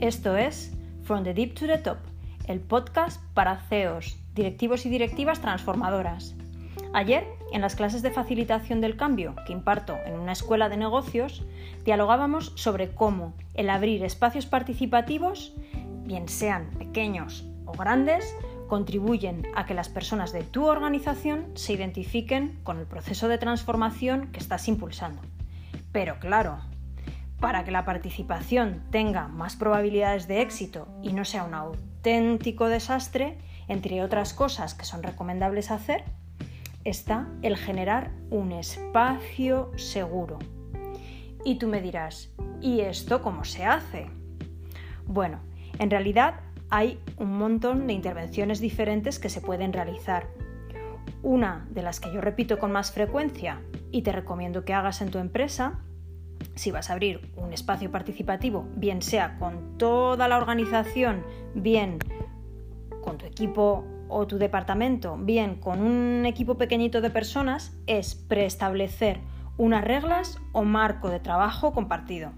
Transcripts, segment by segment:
Esto es From the Deep to the Top, el podcast para CEOs, directivos y directivas transformadoras. Ayer, en las clases de facilitación del cambio que imparto en una escuela de negocios, dialogábamos sobre cómo el abrir espacios participativos, bien sean pequeños o grandes, contribuyen a que las personas de tu organización se identifiquen con el proceso de transformación que estás impulsando. Pero claro, para que la participación tenga más probabilidades de éxito y no sea un auténtico desastre, entre otras cosas que son recomendables hacer, está el generar un espacio seguro. Y tú me dirás, ¿y esto cómo se hace? Bueno, en realidad hay un montón de intervenciones diferentes que se pueden realizar. Una de las que yo repito con más frecuencia y te recomiendo que hagas en tu empresa si vas a abrir un espacio participativo, bien sea con toda la organización, bien con tu equipo o tu departamento, bien con un equipo pequeñito de personas, es preestablecer unas reglas o marco de trabajo compartido.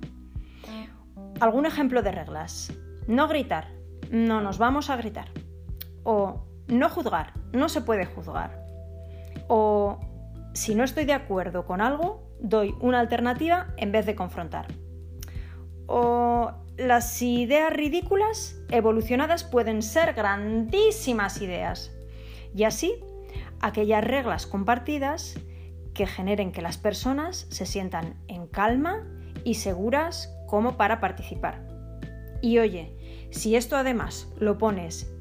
Algún ejemplo de reglas. No gritar, no nos vamos a gritar. O no juzgar, no se puede juzgar. O si no estoy de acuerdo con algo, doy una alternativa en vez de confrontar. O las ideas ridículas evolucionadas pueden ser grandísimas ideas. Y así, aquellas reglas compartidas que generen que las personas se sientan en calma y seguras como para participar. Y oye, si esto además lo pones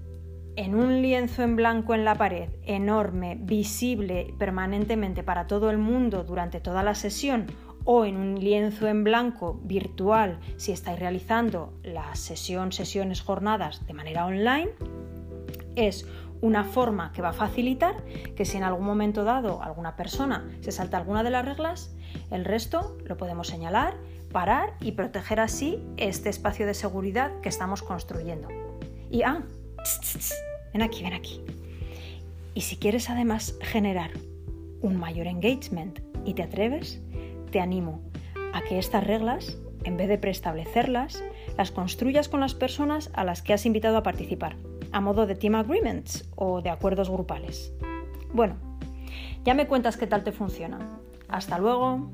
en un lienzo en blanco en la pared, enorme, visible permanentemente para todo el mundo durante toda la sesión, o en un lienzo en blanco virtual si estáis realizando la sesión, sesiones, jornadas de manera online, es una forma que va a facilitar que si en algún momento dado alguna persona se salta alguna de las reglas, el resto lo podemos señalar, parar y proteger así este espacio de seguridad que estamos construyendo. Y ah, ven aquí, ven aquí. Y si quieres además generar un mayor engagement y te atreves, te animo a que estas reglas, en vez de preestablecerlas, las construyas con las personas a las que has invitado a participar, a modo de team agreements o de acuerdos grupales. Bueno, ya me cuentas qué tal te funciona. Hasta luego.